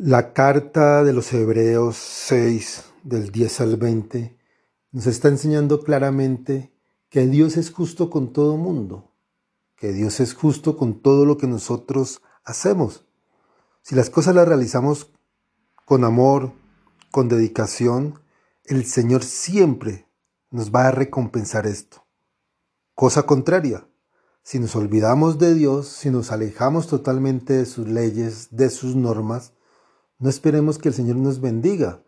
La carta de los Hebreos 6, del 10 al 20, nos está enseñando claramente que Dios es justo con todo mundo, que Dios es justo con todo lo que nosotros hacemos. Si las cosas las realizamos con amor, con dedicación, el Señor siempre nos va a recompensar esto. Cosa contraria, si nos olvidamos de Dios, si nos alejamos totalmente de sus leyes, de sus normas, no esperemos que el Señor nos bendiga,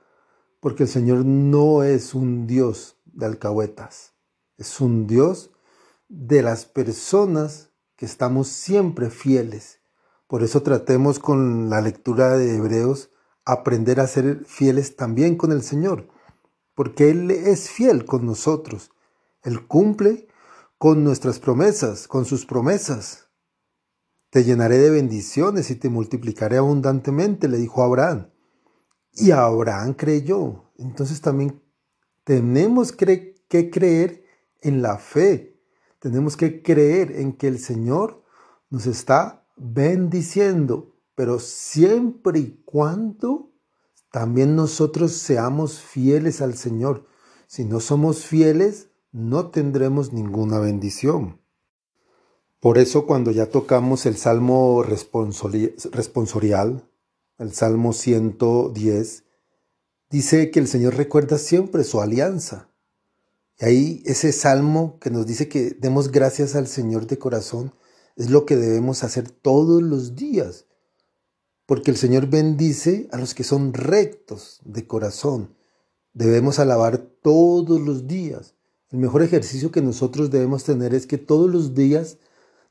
porque el Señor no es un Dios de alcahuetas, es un Dios de las personas que estamos siempre fieles. Por eso tratemos con la lectura de Hebreos aprender a ser fieles también con el Señor, porque Él es fiel con nosotros. Él cumple con nuestras promesas, con sus promesas. Te llenaré de bendiciones y te multiplicaré abundantemente, le dijo Abraham. Y Abraham creyó. Entonces también tenemos que creer en la fe. Tenemos que creer en que el Señor nos está bendiciendo, pero siempre y cuando también nosotros seamos fieles al Señor. Si no somos fieles, no tendremos ninguna bendición. Por eso cuando ya tocamos el Salmo responsorial, el Salmo 110, dice que el Señor recuerda siempre su alianza. Y ahí ese salmo que nos dice que demos gracias al Señor de corazón es lo que debemos hacer todos los días. Porque el Señor bendice a los que son rectos de corazón. Debemos alabar todos los días. El mejor ejercicio que nosotros debemos tener es que todos los días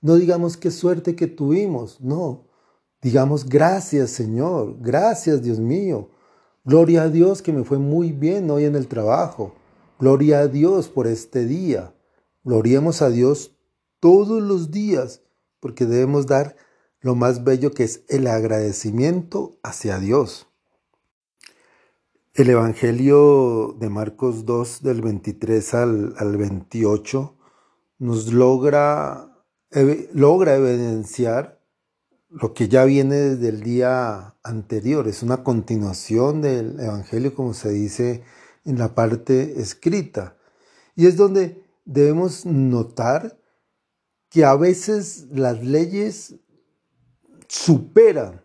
no digamos qué suerte que tuvimos, no. Digamos gracias Señor, gracias Dios mío. Gloria a Dios que me fue muy bien hoy en el trabajo. Gloria a Dios por este día. Gloriemos a Dios todos los días porque debemos dar lo más bello que es el agradecimiento hacia Dios. El Evangelio de Marcos 2 del 23 al, al 28 nos logra logra evidenciar lo que ya viene desde el día anterior. Es una continuación del Evangelio, como se dice en la parte escrita. Y es donde debemos notar que a veces las leyes superan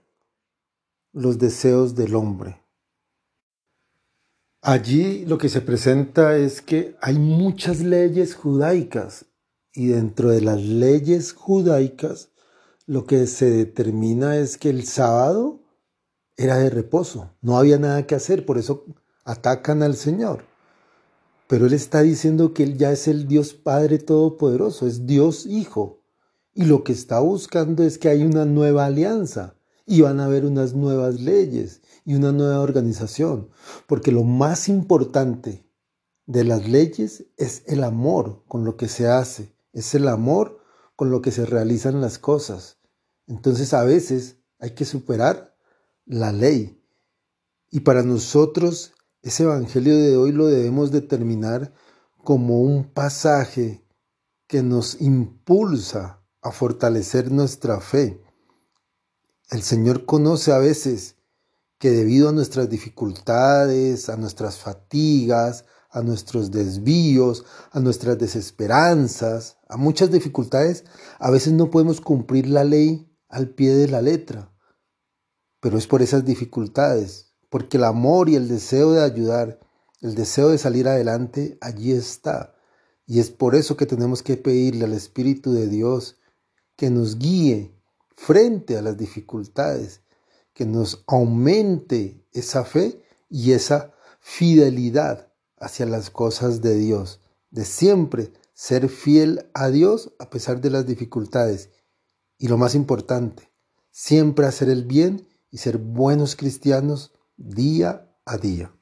los deseos del hombre. Allí lo que se presenta es que hay muchas leyes judaicas y dentro de las leyes judaicas, lo que se determina es que el sábado era de reposo, no había nada que hacer, por eso atacan al Señor. Pero Él está diciendo que Él ya es el Dios Padre Todopoderoso, es Dios Hijo. Y lo que está buscando es que hay una nueva alianza y van a haber unas nuevas leyes y una nueva organización. Porque lo más importante de las leyes es el amor con lo que se hace es el amor con lo que se realizan las cosas. Entonces a veces hay que superar la ley. Y para nosotros ese Evangelio de hoy lo debemos determinar como un pasaje que nos impulsa a fortalecer nuestra fe. El Señor conoce a veces que debido a nuestras dificultades, a nuestras fatigas, a nuestros desvíos, a nuestras desesperanzas, a muchas dificultades, a veces no podemos cumplir la ley al pie de la letra. Pero es por esas dificultades, porque el amor y el deseo de ayudar, el deseo de salir adelante, allí está. Y es por eso que tenemos que pedirle al Espíritu de Dios que nos guíe frente a las dificultades, que nos aumente esa fe y esa fidelidad hacia las cosas de Dios, de siempre ser fiel a Dios a pesar de las dificultades. Y lo más importante, siempre hacer el bien y ser buenos cristianos día a día.